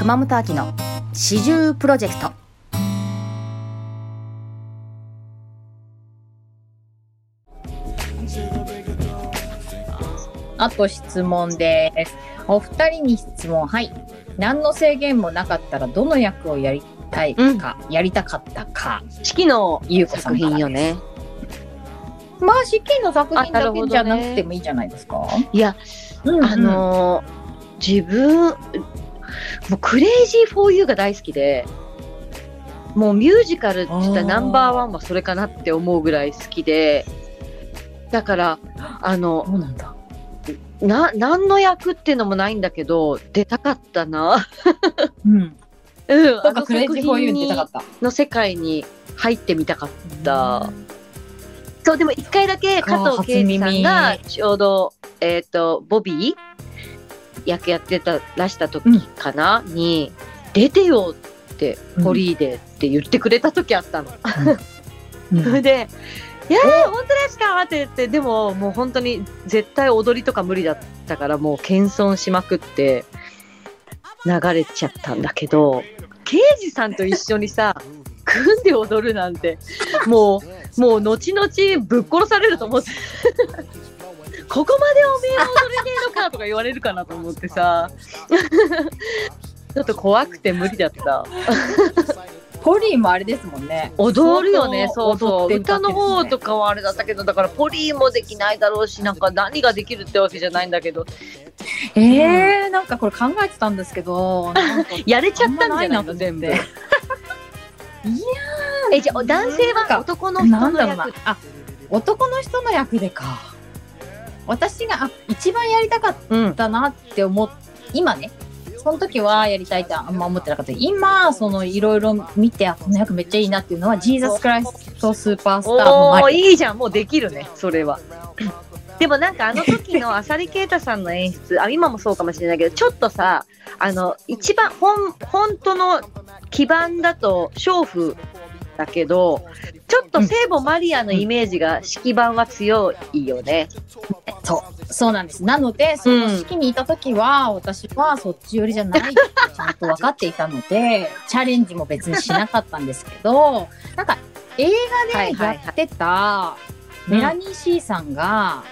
熊本秋の四十プロジェクトあと質問です。お二人に質問。はい。何の制限もなかったらどの役をやりたいか、やりたかったか。四季のゆうこさ作品よね。まあ、試験の作品だけじゃなくてもいいじゃないですか。いや、うんあ、のー自分、もう Crazy for You が大好きで、もうミュージカルって言ったらあーナンバーワンはそれかなって思うぐらい好きで、だから、あの、そうなんだ。な、何の役っていうのもないんだけど、出たかったな。うん。うん、なんか Crazy for You に出たかった。の世界に入ってみたかった。そう、でも一回だけ加藤圭司さんがちょうど、えっ、と、ボビー役やってたらした時かな、に、出てよって、うん。ポリーでって言ってくれた時あったの。うん。それで、いやー、本当ですか？って言って、でももう本当に絶対踊りとか無理だったから、もう謙遜しまくって、流れちゃったんだけど、刑事さんと一緒にさ、組んで踊るなんて、もう、もう後々ぶっ殺されると思って。ここまでおめえは踊れねえのかとか言われるかなと思ってさ。ちょっと怖くて無理だった。ポリーもあれですもんね。踊るよね、そうそう。相当踊ってる歌の方とか。かはあれだったけど、だからポリーもできないだろうし、なんか何ができるってわけじゃないんだけど、ええー、なんかこれ考えてたんですけど、やれちゃったんじゃないの全部。いやえ、じゃあ男性は男の人のなんだろうな役。あ男の人の役でか私があ一番やりたかっうん。たなって思っ今ねその時はやりたいってあんま思ってなかった今そのいろいろ見てあこの役めっちゃいいなっていうのはジーザス・クライスト・スーパースターのおー、マリいいじゃん、もうできるね、それは。でもなんかあの時の 浅利啓太さんの演出、あ、今もそうかもしれないけど、ちょっとさ、あの、一番、本、本当の基盤だと、娼婦だけど、ちょっと聖母マリアのイメージが式盤は強いよね。そう。そうなんです。なのでその式にいた時は、私はそっち寄りじゃないってちゃんと分かっていたのでチャレンジも別にしなかったんですけどなんか映画でやってたメラニー・シーさんが、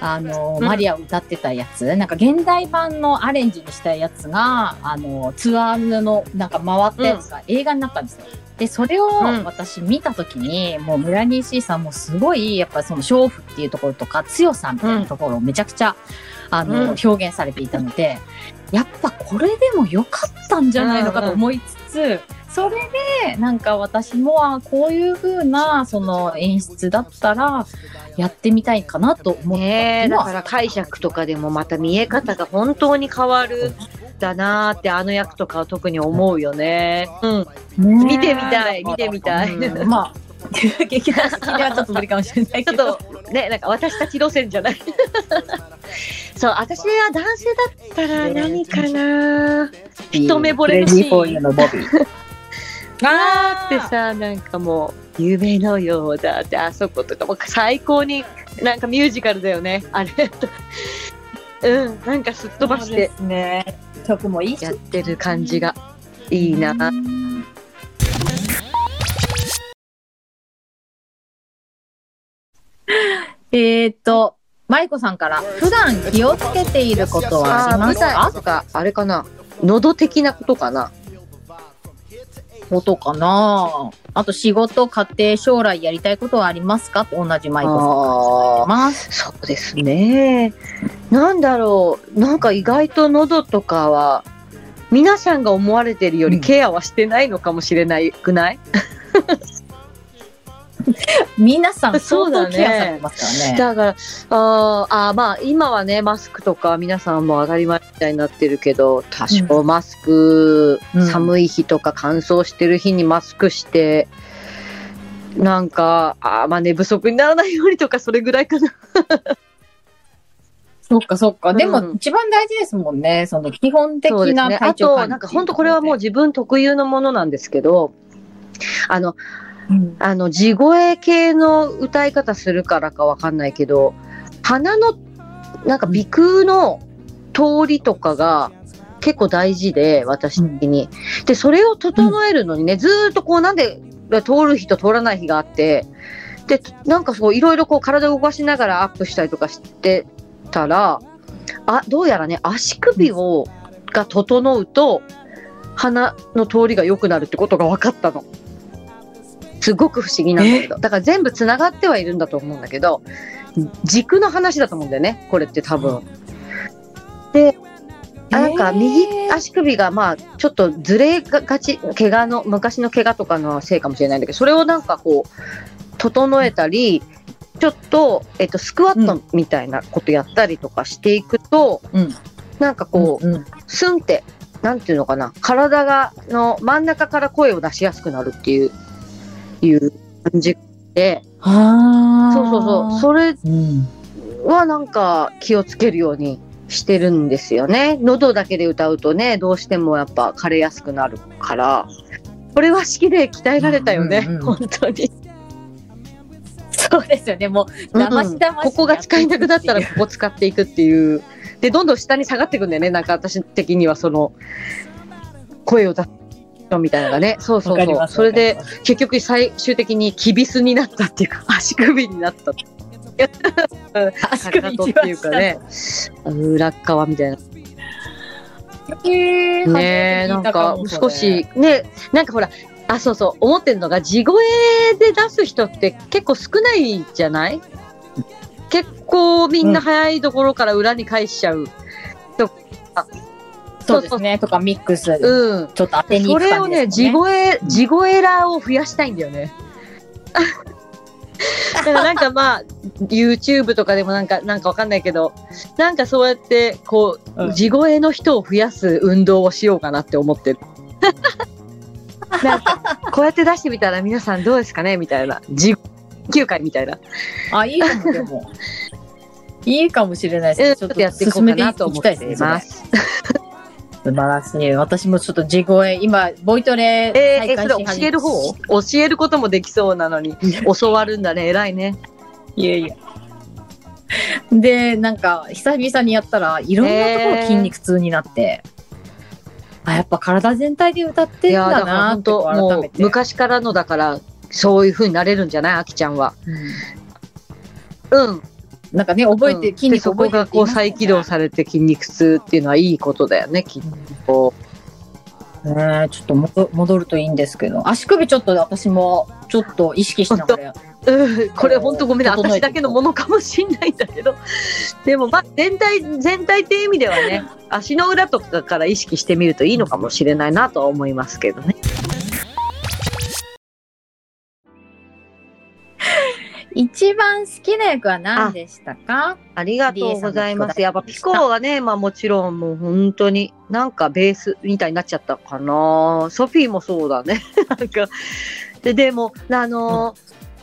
あの、うん。マリアを歌ってたやつ、なんか現代版のアレンジにしたやつが、あの、ツアーのなんか回ったやつが映画になったんですよ。で、それをうん。私見たときに、もうメラニー・シーさんもすごい、やっぱその娼婦っていうところとか強さみたいなところをめちゃくちゃ、あの、うん。表現されていたので、やっぱこれでも良かったんじゃないのかと思いつつ、それで、なんか私も、あこういう風な、その演出だったら、やってみたいかなと思ったねだから解釈とかでもまた見え方が本当に変わるだなーってあの役とかは特に思うよね。うん。ね見てみたい見てみたいうんまあ、劇団式ではちょっと無理かもしれない ちょっけど。とね、なんか私たち路線じゃない。そう、私は男性だったら何かな一目惚れのシーン。あーってさ、なんかもう、夢のようだ。って、あそことかも最高になんかミュージカルだよね、あれ。うん、なんかすっ飛ばして。すね。曲もいいし。やってる感じが。いいな。えーっと、マリコさんから、普段気をつけていることはありますか、あれかな。喉的なことかなことかな。あと仕事、家庭、将来やりたいことはありますか？って同じマリコさんます。そうですね。なんだろう、なんか意外と喉とかは、皆さんが思われてるよりケアはしてないのかもしれないくない、皆さん相当ケアされてますからね。だから、あーあー、まあ今はね、マスクとか皆さんも当たり前みたいになってるけど、多少マスク、うん寒い日とか乾燥してる日にマスクして、なんか、あーまあ寝不足にならないようにとか、それぐらいかな。そっかそっか。でもうん一番大事ですもんね。その基本的。な体あと、調管理なんか本当これはもう自分特有のものなんですけど、あの、あの、地声系の歌い方するからかわかんないけど、鼻の、なんか鼻腔の通りとかが、結構大事で、私的に。で、それを整えるのにね、ずっとこうなんで通る日と通らない日があって、で、なんかそういろいろこう体を動かしながらアップしたりとかしてたら、あ、どうやらね、足首を、が整うと、鼻の通りが良くなるってことが分かったの。すごく不思議なんだけど。だから全部つながってはいるんだと思うんだけど、軸の話だと思うんだよね、これって多分。で、あなんか右足首がまあちょっとずれがち、怪我の、昔の怪我とかのせいかもしれないんだけど、それをなんかこう、整えたり、ちょっと、えっと、スクワットみたいなことやったりとかしていくと、うん。なんかこう、うん。スンって、なんていうのかな、体が、の真ん中から声を出しやすくなるっていう、いう感じで、ああ。そうそうそう、それうん。はなんか気をつけるようにしてるんですよね。喉だけで歌うとね、どうしてもやっぱ枯れやすくなるから、これは式で鍛えられたよね、うんうんうん本当に。そうですよね。もう、だましだまし。ここが使えなくなったらここ使っていくっていう。で、どんどん下に下がっていくんだよね。なんか私的にはその、声を出すみたいなのがね。そうそうそう。それで、結局最終的にキビスになったっていうか、足首になった。足かかとっていうかね、裏っ側みたいな。へーねえ、なんか少し、ね、なんかほら、あ、そうそう、思ってるのが、地声で出す人って結構少ないじゃない？結構みんな早いところから裏に返しちゃう。そうですね。とかミックス。うん。ちょっと当てに行くそれをね、感じですもん地声、うん地声ラーを増やしたいんだよね。だからなんかまあ、YouTube とかでもなんか、なんかわかんないけど、なんかそうやって、こう、うん地声の人を増やす運動をしようかなって思ってる。なんか、こうやって出してみたら皆さんどうですかねみたいな。地球会みたいな。あ、いいかも、でも。いいかもしれないですね。ちょっとやっていこうかなと思っています。素晴らしい。私もちょっと地声、今、ボイトレえー、え、それ教える方？教えることもできそうなのに、教わるんだね。偉いね。いやいや。で、なんか、久々にやったら、いろんなところ筋肉痛になって、あ、やっぱ体全体で歌ってんだなって改めて。昔からのだからそういう風になれるんじゃない？あきちゃんは。うん。なんかね、覚えて、うん。筋肉でそこがこう再起動れされて筋肉痛っていうのはいいことだよねきっと。ねえちょっと戻るといいんですけど、足首ちょっと私も、ちょっと意識しながら、うん、これ本当ごめんね。私だけのものかもしんないんだけど。でもまあ全体全体っていう意味ではね足の裏とかから意識してみるといいのかもしれないなとは思いますけどね。一番好きな役は何でしたか？ありがとうございます。やっぱピコはね、まあもちろんもう本当になんかベースみたいになっちゃったかな。ソフィーもそうだね。なんか。で、でも、あの、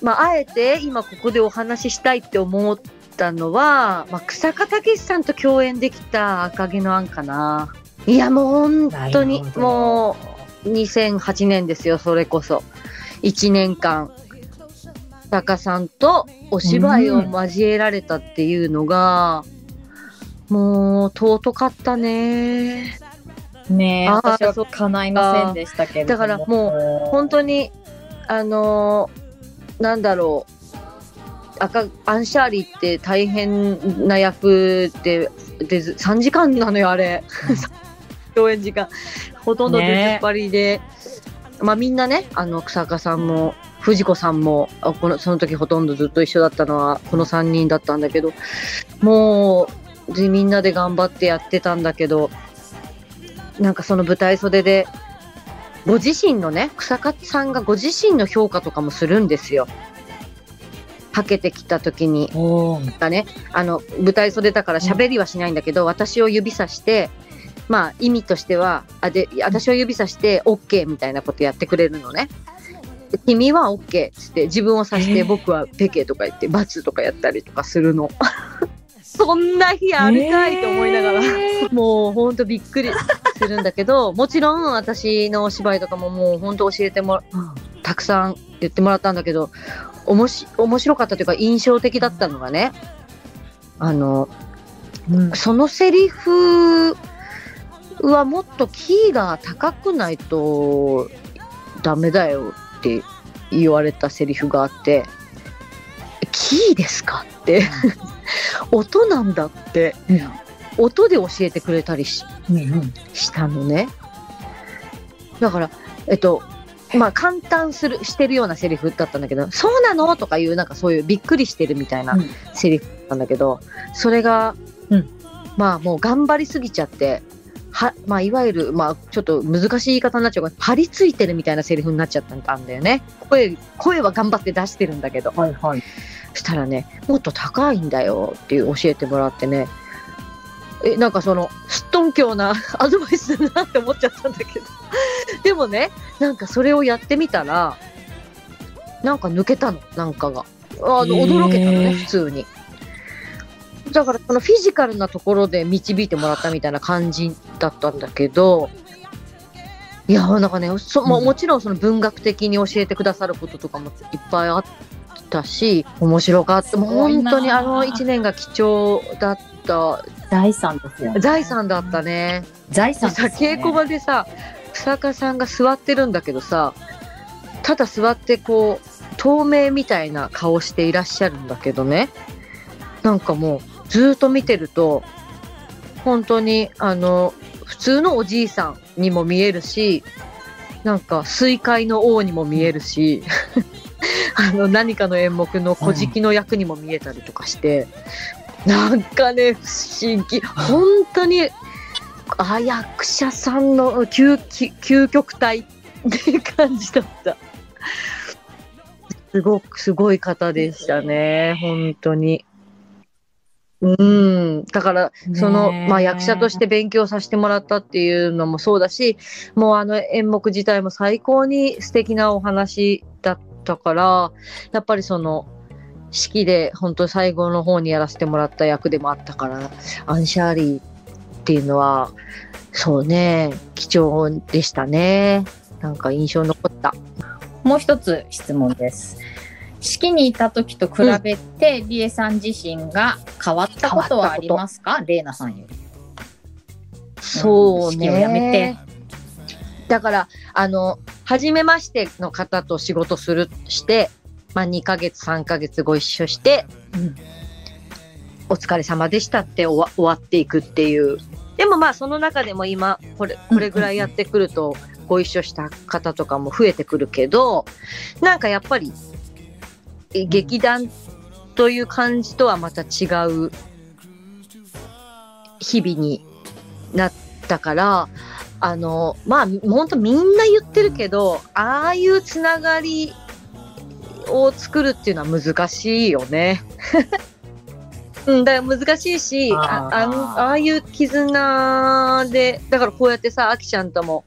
まああえて今ここでお話ししたいって思ったのは、まあ草加武さんと共演できた赤毛のアンかな。いやもう本当にもう2008年ですよ、それこそ。1年間。タカさんとお芝居を交えられたっていうのが、もう尊かったね。ねえ、私は叶いませんでしたけれどだからもう本当に、あのーなんだろう。赤アンシャーリーって大変な役で、で3時間なのよ、あれ。共演時間。ほとんど出ずっぱりで。まあみんなね、あの、草加さんも、藤子さんも、あこのその時ほとんどずっと一緒だったのは、この3人だったんだけど、もう、でみんなで頑張ってやってたんだけど、なんかその舞台袖で、ご自身のね、草加さんがご自身の評価とかもするんですよ。はけてきた時に。おーがね、あの、舞台袖だから喋りはしないんだけど、私を指さして、まあ意味としては、あで、私を指さして OK みたいなことやってくれるのね。で君は OK っつって自分を指して、えー僕はペケとか言って罰とかやったりとかするの。そんな日あるかいと思いながら。えもうほんとびっくりするんだけど、もちろん私のお芝居とかももうほんと教えてもら、たくさん言ってもらったんだけど、おもし、面白かったというか印象的だったのがね、あの、ーうんそのセリフはもっとキーが高くないとダメだよって言われたセリフがあって、キーですか？って、音なんだって、音で教えてくれたりしうんうん。したのね。だから、えっと、まあ簡単する、してるようなセリフだったんだけど、そうなの？とかいう、なんかそういうびっくりしてるみたいなうん。セリフなんだけど、それが、うん。まあもう頑張りすぎちゃって、は、まあいわゆる、まあちょっと難しい言い方になっちゃうけど、張り付いてるみたいなセリフになっちゃったんだよね。声、声は頑張って出してるんだけど。はいはい。そしたらね、もっと高いんだよっていう教えてもらってね、え、なんかその、すっとんきょうな アドバイスだなって思っちゃったんだけど。でもね、なんかそれをやってみたら、なんか抜けたの、なんかが。あの、驚けたのね、普通に。だから、このフィジカルなところで導いてもらったみたいな感じだったんだけど、いや、なんかね、そまあうんもちろんその文学的に教えてくださることとかもいっぱいあったし、面白かった。もう本当にあの一年が貴重だった、財産ですよね。財産だったね。財産ね。稽古場でさ、草加さんが座ってるんだけどさ、ただ座ってこう、透明みたいな顔していらっしゃるんだけどね、なんかもう、ずっと見てると、本当に、あの、普通のおじいさんにも見えるし、なんか、水海の王にも見えるし、あの、何かの演目の古事記の役にも見えたりとかして、なんかね、不思議。本当に、あ、役者さんの究究極体って感じだった。すごく、すごい方でしたね、本当に。うん。だから、その、まあ役者として勉強させてもらったっていうのもそうだし、もうあの演目自体も最高に素敵なお話だったから、やっぱりその、式で本当最後の方にやらせてもらった役でもあったから、アンシャーリーっていうのは、そうね、貴重でしたね。なんか印象残った。もう一つ質問です。式にいた時と比べて、リエさん自身が変わったことはありますか？レイナさんより。そう式をやめてね。だから、あの、初めましての方と仕事する、して、まあ2ヶ月、3ヶ月ご一緒して、お疲れ様でしたって終わ終わっていくっていう。でもまあその中でも今、これ、これぐらいやってくると、ご一緒した方とかも増えてくるけど、なんかやっぱり、え劇団という感じとはまた違う日々になったから、あの、まあ、本当みんな言ってるけど、ああいうつながりを作るっていうのは難しいよね。うん、だから難しいし、ああーあいう絆で、だからこうやってさ、あきちゃんとも、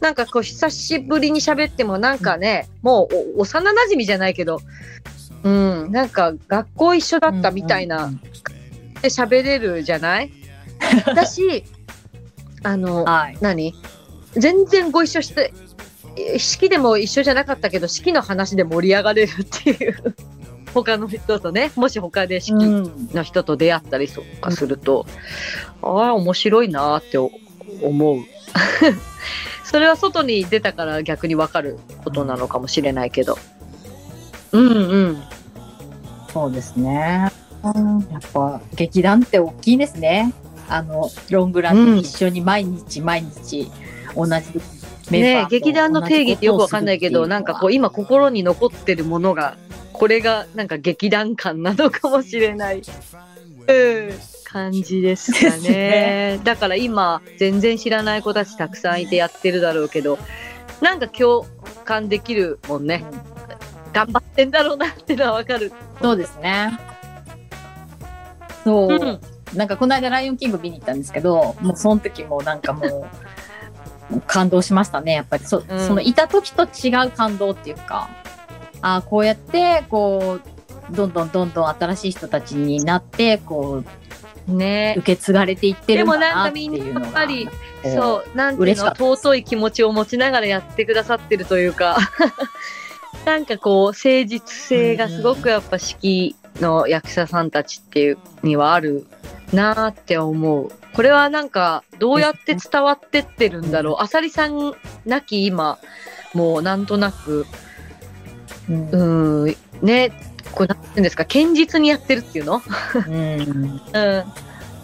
なんかこう久しぶりに喋ってもなんかね、もうお幼馴染じゃないけど、うん、なんか学校一緒だったみたいな、うんうんで喋れるじゃない？だし、あの、はい。何？全然ご一緒して、え式でも一緒じゃなかったけど、式の話で盛り上がれるっていう。他の人とね、もし他で式うんの人と出会ったりとかすると、ああ、面白いなーってお思う。それは外に出たから逆にわかることなのかもしれないけど。うんうん。そうですね。やっぱ劇団って大きいですね。あのロングランで一緒に毎日毎日同じメンバーねと劇団の定義ってよくわかんないけど、なんかこう今心に残ってるものが、これがなんか劇団感なのかもしれない。うん。感じですかねねだから今、全然知らない子たちたくさんいてやってるだろうけど、なんか共感できるもんね。頑張ってんだろうなってのはわかる。そうですね。そう、うんなんかこの間ライオンキング見に行ったんですけど、もうその時もなんかもう、感動しましたね。やっぱりそ,、うんそのいた時と違う感動っていうか、ああ、こうやって、こう、どんどんどんどん新しい人たちになって、こう、ね受け継がれていってるんだなっていうのが。でもなんかみんなやっぱりうそう、なんていうの、尊い気持ちを持ちながらやってくださってるというか、なんかこう、誠実性がすごくやっぱ式の役者さんたちっていうにはあるなーって思う。これはなんか、どうやって伝わってってるんだろう。あさりさんなき今、もうなんとなく、うんうーん、ね、こうなんていうんですか、堅実にやってるっていうの？うん うん。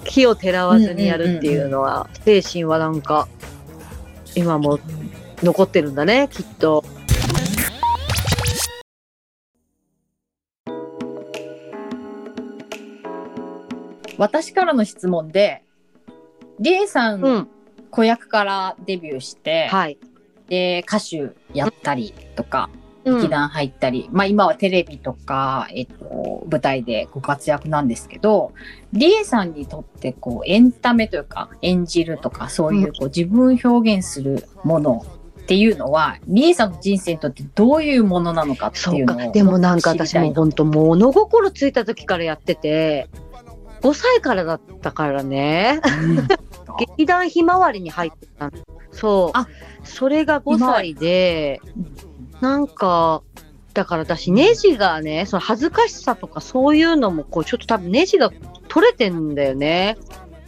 火を照らわずにやるっていうのは、精神はなんか、今も残ってるんだね、きっと。私からの質問で、リエさん、うん。子役からデビューして、はい。で、歌手やったりとか、うん劇団入ったり、まあ今はテレビとか、えっと、舞台でご活躍なんですけど、リエさんにとってこう、エンタメというか、演じるとか、そういうこう、自分を表現するものっていうのは、リエさんの人生にとってどういうものなのかってそいううのを。。かでもなんか私も本当物心ついた時からやってて、5歳からだったからね。劇団ひまわりに入ってたの。そう。あそれが5歳で、なんか、だから私ネジがね、その恥ずかしさとかそういうのもこうちょっと多分ネジが取れてんだよね。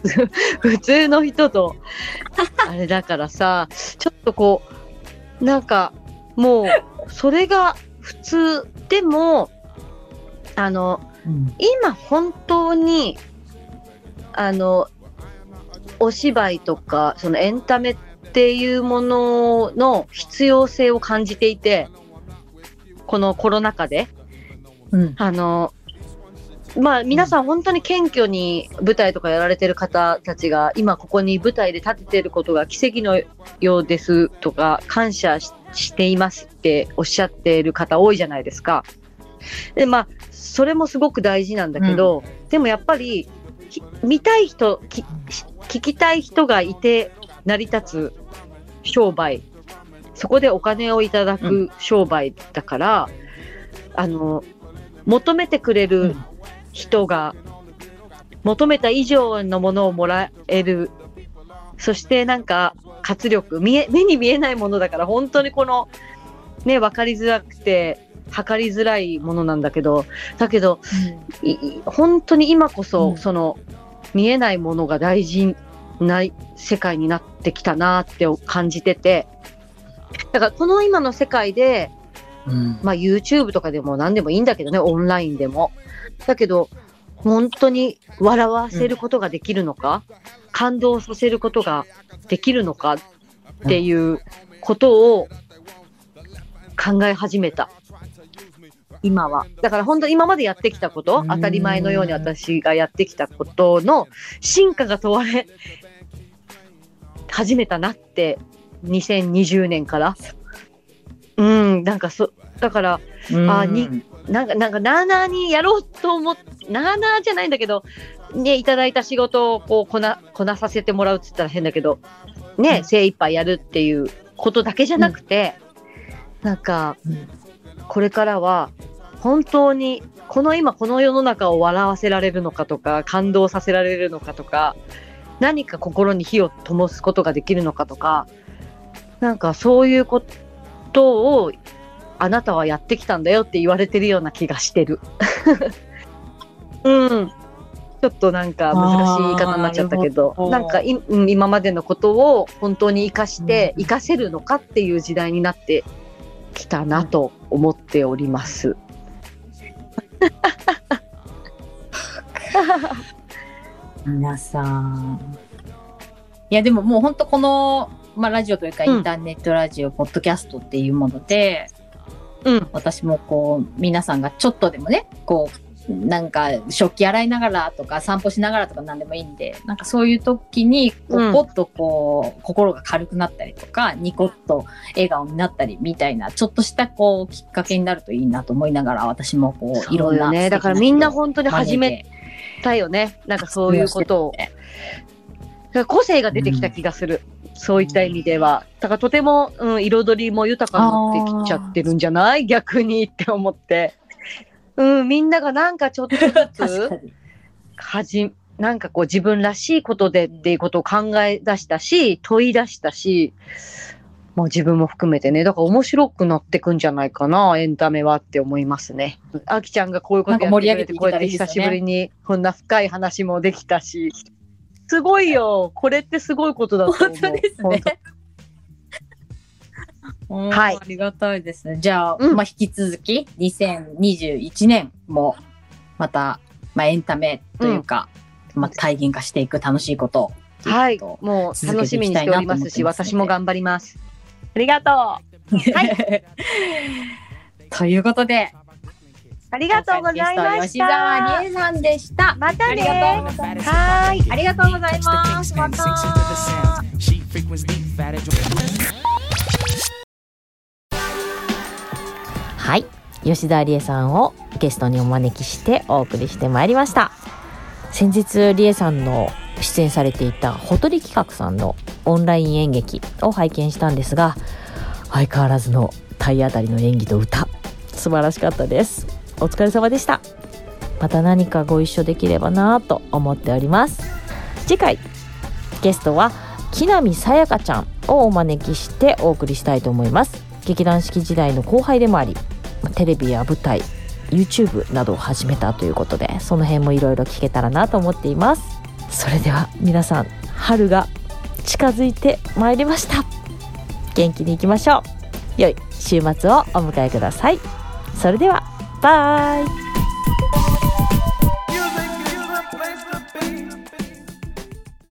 普通の人と。あれだからさ、ちょっとこう、なんかもうそれが普通でも、あの、うん今本当にあのお芝居とかそのエンタメっていうものの必要性を感じていてこのコロナ禍でうん。あのまあ皆さん本当に謙虚に舞台とかやられてる方たちが今ここに舞台で立ててることが奇跡のようですとか感謝ししていますっておっしゃっている方多いじゃないですか。でまあそれもすごく大事なんだけど、でもやっぱりき見たい人き聞きたい人がいて成り立つ商売。そこでお金をいただく商売だから、あの求めてくれる人が求めた以上のものをもらえる。そしてなんか活力。見え目に見えないものだから本当にこのね分かりづらくて測りづらいものなんだけどだけどいい本当に今こそ、うんその見えないものが大事な世界になってきたなって感じててだからこの今の世界でうんまあ、YouTube とかでも何でもいいんだけどね、オンラインでも。だけど、本当に笑わせることができるのか、感動させることができるのかっていうことを考え始めた。今は。だから本当今までやってきたことう、ん。当たり前のように私がやってきたことの進化が問われ始めたなって、2020年から。うん、なんかそ、だから、あになんか、なんか、なーなーにやろうと思っ、なーなーじゃないんだけど、ね、いただいた仕事をこうこな、こなさせてもらうっつったら変だけど、ね、うん。精一杯やるっていうことだけじゃなくて、なんか、うん。これからは、本当に、この今この世の中を笑わせられるのかとか、感動させられるのかとか、何か心に火を灯すことができるのかとか、なんかそういうことをあなたはやってきたんだよって言われてるような気がしてる。うん。ちょっとなんか難しい言い方になっちゃったけどなんか今までのことを本当に生かして、うん生かせるのかっていう時代になってきたなと思っております。皆さん。いや、でももう本当この、まあ、ラジオというか、うんインターネットラジオ、ポッドキャストっていうもので、うん。私もこう、皆さんがちょっとでもね、こう、なんか、食器洗いながらとか、散歩しながらとか何でもいいんで、なんかそういう時に、こうんう、ぽっとこう、心が軽くなったりとか、ニコッと笑顔になったりみたいな、ちょっとしたこう、きっかけになるといいなと思いながら、私もこう、いろんな。ね。だからみんな本当に始めて。たよね。なんかそういうことを。個性が出てきた気がする。そういった意味では。だからとても、うん、彩りも豊かになってきちゃってるんじゃない？逆にって思って。うん、みんながなんかちょっとず 確かつ、に。はじ、なんかこう自分らしいことでっていうことを考え出したし、問い出したし、もう自分も含めてね、だから面白くなってくんじゃないかな、エンタメはって思いますね。あきちゃんがこういうことやってくれて、なんか盛り上げていこうやってけたらいいですよね久しぶりにこんな深い話もできたし、すごいよ。これってすごいことだと思う。本当ですね。はいありがたいですね。じゃあ、うんまあ引き続き2021年もまた、まあエンタメというか、まあ体現化していく楽しいことを。はい。ともう楽しみにしておりますし、私も頑張ります。ありがとう。はい。ということで、ありがとうございま今回のゲスト吉沢した。理恵さんでした。またありがとうね。ございます。はーい。ありがとうございます。また。はい。吉田理恵さんをゲストにお招きしてお送りしてまいりました。先日理恵さんの出演されていたほとり企画さんのオンライン演劇を拝見したんですが相変わらずの体当たりの演技と歌。素晴らしかったです。お疲れ様でした。また何かご一緒できればなぁと思っております。次回ゲストは木南さやかちゃんをお招きしてお送りしたいと思います。劇団四季時代の後輩でもありテレビや舞台 YouTube などを始めたということでその辺もいろいろ聞けたらなと思っています。それでは皆さん春が近づいてまいりました。元気にいきましょう。良い週末をお迎えください。それではバイ。